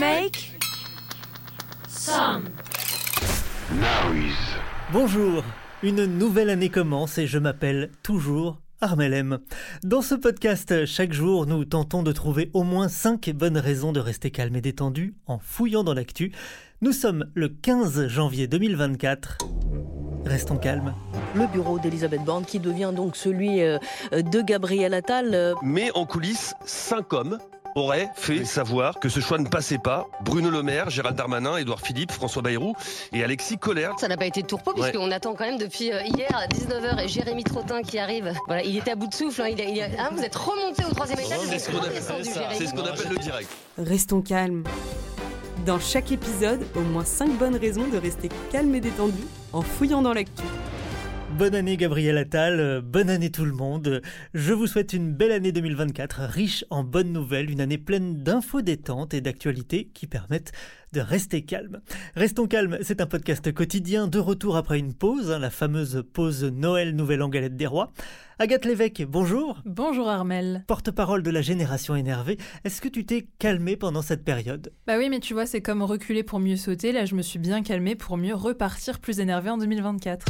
Make some noise. Bonjour, une nouvelle année commence et je m'appelle toujours Armel M. Dans ce podcast, chaque jour, nous tentons de trouver au moins 5 bonnes raisons de rester calme et détendu en fouillant dans l'actu. Nous sommes le 15 janvier 2024. Restons calmes. Le bureau d'Elisabeth Borne qui devient donc celui euh, de Gabriel Attal. euh, Mais en coulisses, cinq hommes auraient fait savoir que ce choix ne passait pas. Bruno Le Maire, Gérald Darmanin, Édouard Philippe, François Bayrou et Alexis Collère. Ça n'a pas été de tourpeau Ouais. puisqu'on attend quand même depuis euh, hier à 19h et Jérémy Trottin qui arrive. Voilà, il était à bout de souffle. hein, il a- il a- hein, vous êtes remonté au troisième étage. C'est ce qu'on appelle, redescendu, Jérémy. c'est ce qu'on appelle le direct. Restons calmes. Dans chaque épisode, au moins 5 bonnes raisons de rester calme et détendu en fouillant dans l'actu. Bonne année Gabriel Attal, bonne année tout le monde. Je vous souhaite une belle année 2024, riche en bonnes nouvelles, une année pleine d'infos détentes et d'actualités qui permettent de rester calme. Restons calmes, c'est un podcast quotidien de retour après une pause, hein, la fameuse pause Noël Nouvelle en Galette des Rois. Agathe Lévesque, bonjour. Bonjour Armel. Porte-parole de la génération énervée, est-ce que tu t'es calmé pendant cette période? Bah oui, mais tu vois, c'est comme reculer pour mieux sauter. Là, je me suis bien calmée pour mieux repartir plus énervé en 2024.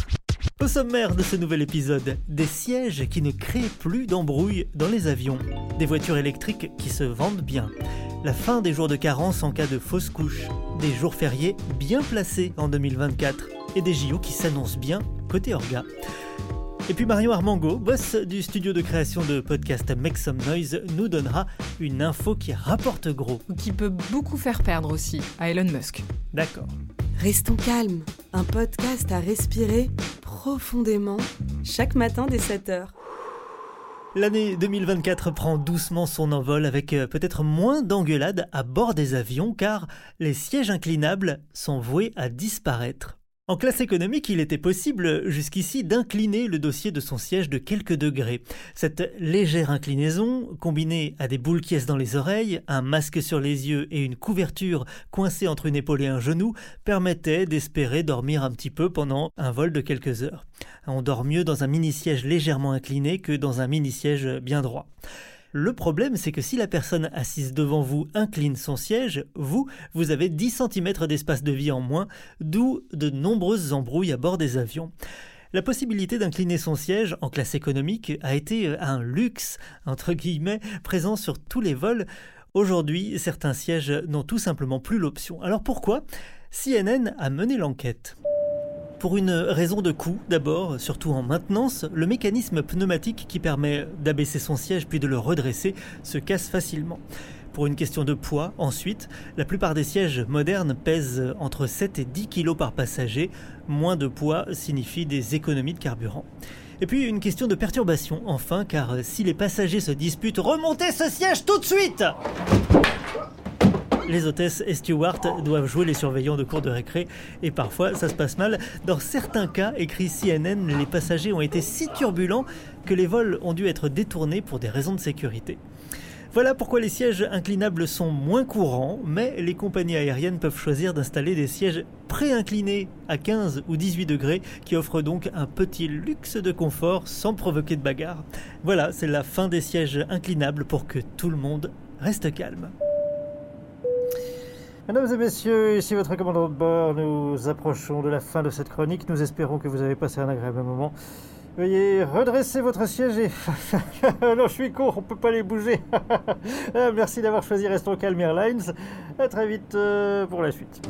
Au sommaire de ce nouvel épisode, des sièges qui ne créent plus d'embrouilles dans les avions, des voitures électriques qui se vendent bien, la fin des jours de carence en cas de fausse couche, des jours fériés bien placés en 2024 et des JO qui s'annoncent bien côté orga. Et puis Marion Armango, boss du studio de création de podcast Make Some Noise, nous donnera une info qui rapporte gros. Ou qui peut beaucoup faire perdre aussi à Elon Musk. D'accord. Restons calmes. Un podcast à respirer profondément chaque matin dès 7h. L'année 2024 prend doucement son envol avec euh, peut-être moins d'engueulades à bord des avions car les sièges inclinables sont voués à disparaître. En classe économique, il était possible jusqu'ici d'incliner le dossier de son siège de quelques degrés. Cette légère inclinaison, combinée à des boules qui dans les oreilles, un masque sur les yeux et une couverture coincée entre une épaule et un genou, permettait d'espérer dormir un petit peu pendant un vol de quelques heures. On dort mieux dans un mini-siège légèrement incliné que dans un mini-siège bien droit. Le problème, c'est que si la personne assise devant vous incline son siège, vous, vous avez 10 cm d'espace de vie en moins, d'où de nombreuses embrouilles à bord des avions. La possibilité d'incliner son siège en classe économique a été un luxe, entre guillemets, présent sur tous les vols. Aujourd'hui, certains sièges n'ont tout simplement plus l'option. Alors pourquoi? CNN a mené l'enquête. Pour une raison de coût, d'abord, surtout en maintenance, le mécanisme pneumatique qui permet d'abaisser son siège puis de le redresser se casse facilement. Pour une question de poids, ensuite, la plupart des sièges modernes pèsent entre 7 et 10 kg par passager. Moins de poids signifie des économies de carburant. Et puis une question de perturbation, enfin, car si les passagers se disputent Remontez ce siège tout de suite les hôtesses et stewards doivent jouer les surveillants de cours de récré et parfois ça se passe mal. Dans certains cas, écrit CNN, les passagers ont été si turbulents que les vols ont dû être détournés pour des raisons de sécurité. Voilà pourquoi les sièges inclinables sont moins courants, mais les compagnies aériennes peuvent choisir d'installer des sièges pré-inclinés à 15 ou 18 degrés qui offrent donc un petit luxe de confort sans provoquer de bagarre. Voilà, c'est la fin des sièges inclinables pour que tout le monde reste calme. Mesdames et messieurs, ici votre commandant de bord. Nous approchons de la fin de cette chronique. Nous espérons que vous avez passé un agréable moment. Veuillez redresser votre siège et... non, je suis court, on peut pas les bouger. Ah, Merci d'avoir choisi Restons Calme Airlines. À très vite euh, pour la suite.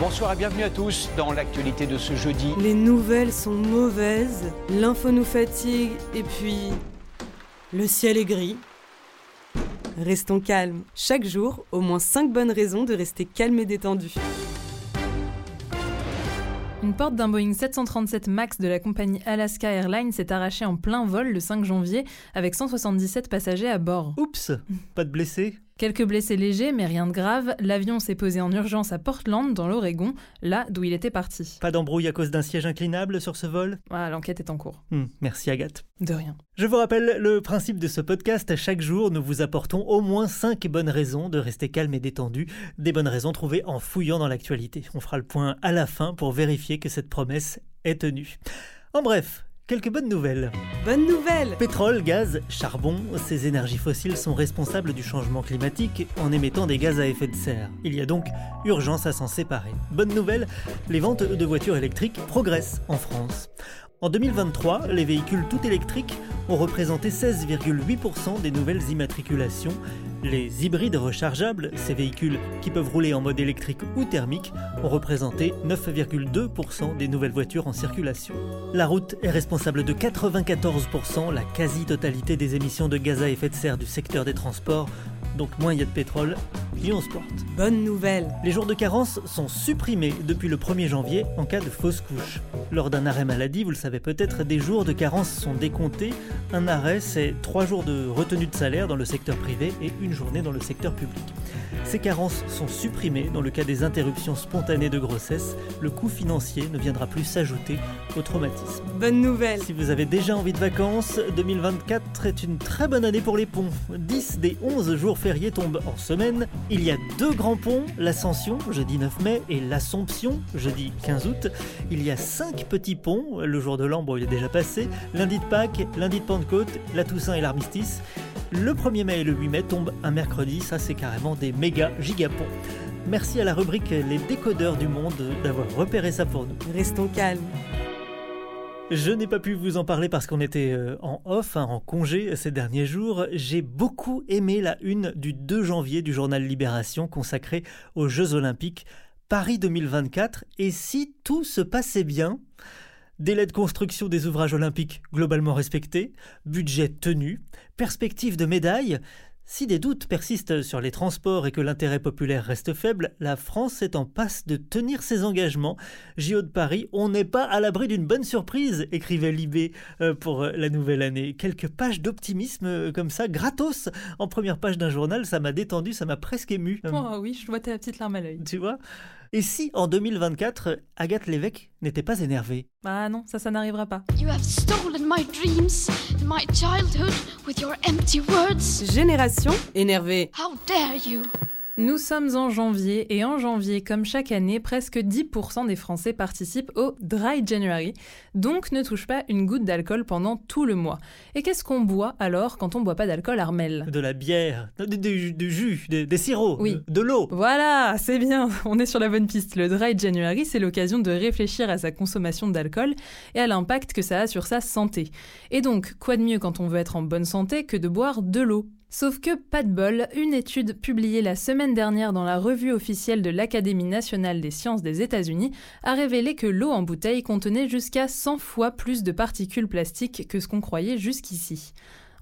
Bonsoir et bienvenue à tous dans l'actualité de ce jeudi. Les nouvelles sont mauvaises, l'info nous fatigue et puis le ciel est gris. Restons calmes. Chaque jour, au moins 5 bonnes raisons de rester calme et détendu. Une porte d'un Boeing 737 MAX de la compagnie Alaska Airlines s'est arrachée en plein vol le 5 janvier avec 177 passagers à bord. Oups, pas de blessés? Quelques blessés légers, mais rien de grave. L'avion s'est posé en urgence à Portland, dans l'Oregon, là d'où il était parti. Pas d'embrouille à cause d'un siège inclinable sur ce vol? Ah, L'enquête est en cours. Hmm, Merci Agathe. De rien. Je vous rappelle le principe de ce podcast. Chaque jour, nous vous apportons au moins 5 bonnes raisons de rester calme et détendu. Des bonnes raisons trouvées en fouillant dans l'actualité. On fera le point à la fin pour vérifier que cette promesse est tenue. En bref, quelques bonnes nouvelles. Bonne nouvelle Pétrole, gaz, charbon, ces énergies fossiles sont responsables du changement climatique en émettant des gaz à effet de serre. Il y a donc urgence à s'en séparer. Bonne nouvelle, les ventes de voitures électriques progressent en France. En 2023, les véhicules tout électriques ont représenté 16,8% des nouvelles immatriculations. Les hybrides rechargeables, ces véhicules qui peuvent rouler en mode électrique ou thermique, ont représenté 9,2% des nouvelles voitures en circulation. La route est responsable de 94%, la quasi-totalité des émissions de gaz à effet de serre du secteur des transports, donc moins il y a de pétrole, plus on se porte. Bonne nouvelle Les jours de carence sont supprimés depuis le 1er janvier en cas de fausse couche. Lors d'un arrêt maladie, vous le savez peut-être, des jours de carence sont décomptés. Un arrêt, c'est 3 jours de retenue de salaire dans le secteur privé et une journée dans le secteur public. Ces carences sont supprimées dans le cas des interruptions spontanées de grossesse. Le coût financier ne viendra plus s'ajouter au traumatisme. Bonne nouvelle Si vous avez déjà envie de vacances, 2024 est une très bonne année pour les ponts. 10 des 11 jours fériés tombent en semaine. Il y a deux grands ponts, l'Ascension, jeudi 9 mai, et l'Assomption, jeudi 15 août. Il y a 5 petits ponts, le jour de l'an, il est déjà passé, lundi de Pâques, lundi de Pentecôte, la Toussaint et l'armistice. Le 1er mai et le 8 mai tombent un mercredi, ça c'est carrément des méga gigapons. Merci à la rubrique Les décodeurs du monde d'avoir repéré ça pour nous. Restons calmes. Je n'ai pas pu vous en parler parce qu'on était euh, en off, hein, en congé ces derniers jours. J'ai beaucoup aimé la une du 2 janvier du journal Libération consacrée aux Jeux Olympiques Paris 2024. Et si tout se passait bien Délai de construction des ouvrages olympiques globalement respectés, budget tenu, perspective de médaille. Si des doutes persistent sur les transports et que l'intérêt populaire reste faible, la France est en passe de tenir ses engagements. JO de Paris, on n'est pas à l'abri d'une bonne surprise, écrivait Libé euh, pour euh, la nouvelle année. Quelques pages d'optimisme euh, comme ça, gratos, en première page d'un journal, ça m'a détendu, ça m'a presque ému. Oh oui, je vois ta petite larme à l'œil. Tu vois? Et si en 2024, Agathe Lévesque n'était pas énervée? Ah non, ça, ça n'arrivera pas. You have stolen my dreams and my childhood with your empty words. Génération énervée. How dare you? Nous sommes en janvier et en janvier, comme chaque année, presque 10% des Français participent au Dry January, donc ne touche pas une goutte d'alcool pendant tout le mois. Et qu'est-ce qu'on boit alors quand on boit pas d'alcool Armel? De la bière, du, du- du jus, des, des sirops, Oui. de, de l'eau. Voilà, c'est bien, on est sur la bonne piste. Le Dry January, c'est l'occasion de réfléchir à sa consommation d'alcool et à l'impact que ça a sur sa santé. Et donc, quoi de mieux quand on veut être en bonne santé que de boire de l'eau? Sauf que, pas de bol, une étude publiée la semaine dernière dans la revue officielle de l'Académie nationale des sciences des États-Unis a révélé que l'eau en bouteille contenait jusqu'à 100 fois plus de particules plastiques que ce qu'on croyait jusqu'ici.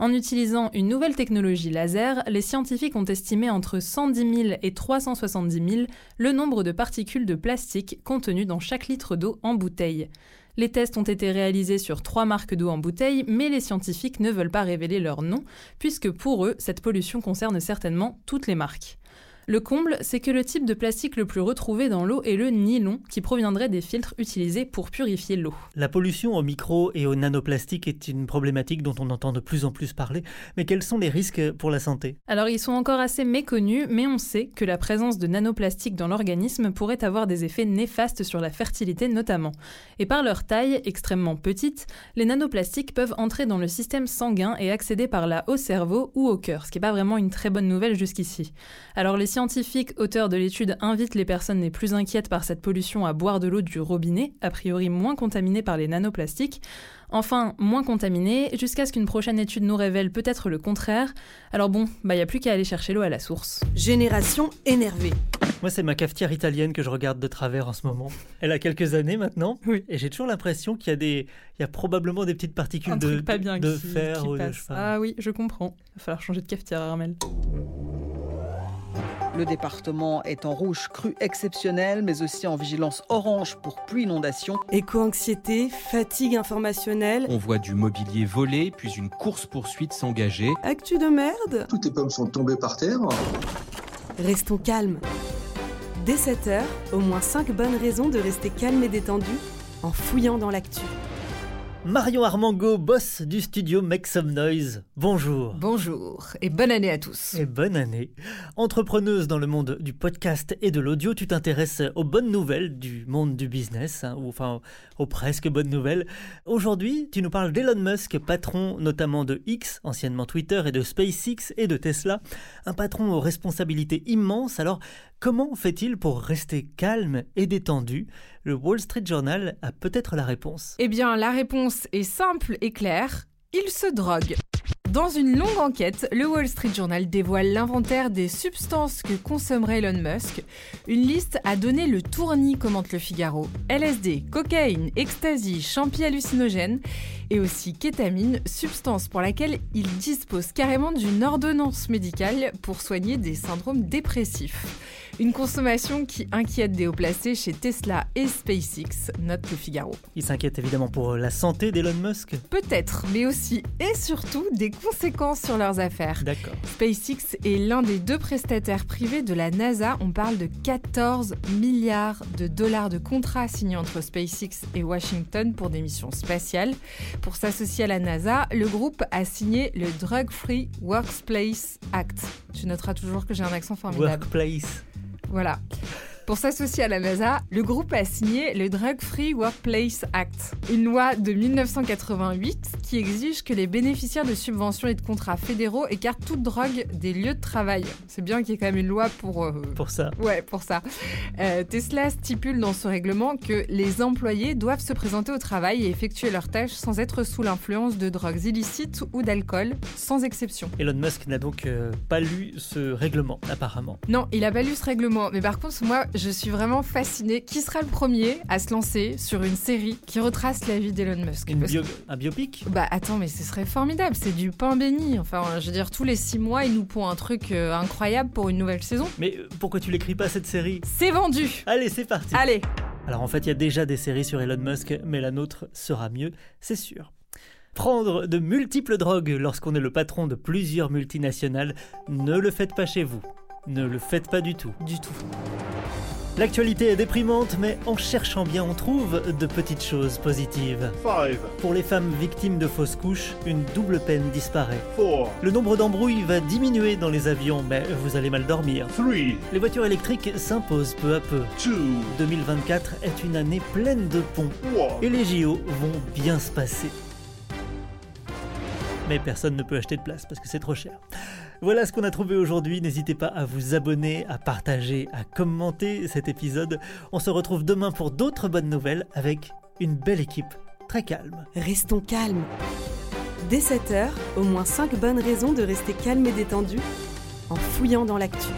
En utilisant une nouvelle technologie laser, les scientifiques ont estimé entre 110 000 et 370 000 le nombre de particules de plastique contenues dans chaque litre d'eau en bouteille. Les tests ont été réalisés sur trois marques d'eau en bouteille, mais les scientifiques ne veulent pas révéler leur nom, puisque pour eux, cette pollution concerne certainement toutes les marques. Le comble, c'est que le type de plastique le plus retrouvé dans l'eau est le nylon, qui proviendrait des filtres utilisés pour purifier l'eau. La pollution au micro et au nanoplastique est une problématique dont on entend de plus en plus parler, mais quels sont les risques pour la santé? Alors ils sont encore assez méconnus, mais on sait que la présence de nanoplastiques dans l'organisme pourrait avoir des effets néfastes sur la fertilité notamment. Et par leur taille extrêmement petite, les nanoplastiques peuvent entrer dans le système sanguin et accéder par là au cerveau ou au cœur, ce qui n'est pas vraiment une très bonne nouvelle jusqu'ici. Alors les scientifiques auteurs de l'étude invitent les personnes les plus inquiètes par cette pollution à boire de l'eau du robinet, a priori moins contaminée par les nanoplastiques. Enfin, moins contaminée, jusqu'à ce qu'une prochaine étude nous révèle peut-être le contraire. Alors bon, bah y a plus qu'à aller chercher l'eau à la source. Génération énervée. Moi, c'est ma cafetière italienne que je regarde de travers en ce moment. Elle a quelques années maintenant, Oui. et j'ai toujours l'impression qu'il y a des, il y a probablement des petites particules Un de, pas bien de qui, fer qui ou de je sais pas. Ah oui, je comprends. Va falloir changer de cafetière, Armel. Le département est en rouge cru exceptionnel, mais aussi en vigilance orange pour pluie inondation. Éco-anxiété, fatigue informationnelle. On voit du mobilier volé, puis une course-poursuite s'engager. Actu de merde. Toutes les pommes sont tombées par terre. Restons calmes. Dès 7h, au moins 5 bonnes raisons de rester calme et détendu en fouillant dans l'actu. Marion Armango, boss du studio Make Some Noise. Bonjour. Bonjour et bonne année à tous. Et bonne année. Entrepreneuse dans le monde du podcast et de l'audio, tu t'intéresses aux bonnes nouvelles du monde du business, hein, ou enfin aux presque bonnes nouvelles. Aujourd'hui, tu nous parles d'Elon Musk, patron notamment de X, anciennement Twitter, et de SpaceX et de Tesla. Un patron aux responsabilités immenses. Alors, comment fait-il pour rester calme et détendu? Le Wall Street Journal a peut-être la réponse. Eh bien, la réponse est simple et claire. Il se drogue. Dans une longue enquête, le Wall Street Journal dévoile l'inventaire des substances que consommerait Elon Musk. Une liste a donné le tournis, commente le Figaro. LSD, cocaïne, ecstasy, champi hallucinogène et aussi kétamine, substance pour laquelle il dispose carrément d'une ordonnance médicale pour soigner des syndromes dépressifs. Une consommation qui inquiète des hauts placés chez Tesla et SpaceX, note le Figaro. Il s'inquiète évidemment pour la santé d'Elon Musk Peut-être, mais aussi et surtout des conséquences sur leurs affaires. D'accord. SpaceX est l'un des deux prestataires privés de la NASA. On parle de 14 milliards de dollars de contrats signés entre SpaceX et Washington pour des missions spatiales. Pour s'associer à la NASA, le groupe a signé le Drug Free Workplace Act. Tu noteras toujours que j'ai un accent formidable. Workplace. Voilà. Pour s'associer à la NASA, le groupe a signé le Drug Free Workplace Act, une loi de 1988 qui exige que les bénéficiaires de subventions et de contrats fédéraux écartent toute drogue des lieux de travail. C'est bien qu'il y ait quand même une loi pour... euh, Pour ça. Ouais, pour ça. Euh, Tesla stipule dans ce règlement que les employés doivent se présenter au travail et effectuer leurs tâches sans être sous l'influence de drogues illicites ou d'alcool, sans exception. Elon Musk n'a donc euh, pas lu ce règlement, apparemment. Non, il a pas lu ce règlement, mais par contre, moi, je suis vraiment fascinée. Qui sera le premier à se lancer sur une série qui retrace la vie d'Elon Musk? Une Parce bio- que- un biopic? Bah attends, mais ce serait formidable, c'est du pain béni. Enfin, je veux dire, tous les six mois, il nous pond un truc euh, incroyable pour une nouvelle saison. Mais euh, pourquoi tu l'écris pas cette série? C'est vendu Allez, c'est parti Allez Alors en fait, il y a déjà des séries sur Elon Musk, mais la nôtre sera mieux, c'est sûr. Prendre de multiples drogues lorsqu'on est le patron de plusieurs multinationales, ne le faites pas chez vous. Ne le faites pas du tout. Du tout. L'actualité est déprimante, mais en cherchant bien, on trouve de petites choses positives. Pour les femmes victimes de fausses couches, une double peine disparaît. Le nombre d'embrouilles va diminuer dans les avions, mais vous allez mal dormir. Les voitures électriques s'imposent peu à peu. 2024 est une année pleine de ponts. Et les JO vont bien se passer. Mais personne ne peut acheter de place parce que c'est trop cher. Voilà ce qu'on a trouvé aujourd'hui. N'hésitez pas à vous abonner, à partager, à commenter cet épisode. On se retrouve demain pour d'autres bonnes nouvelles avec une belle équipe très calme. Restons calmes. Dès 7h, au moins 5 bonnes raisons de rester calme et détendu en fouillant dans l'actu.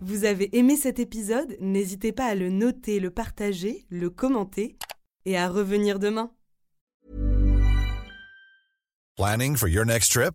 Vous avez aimé cet épisode? N'hésitez pas à le noter, le partager, le commenter et à revenir demain. Planning for your next trip?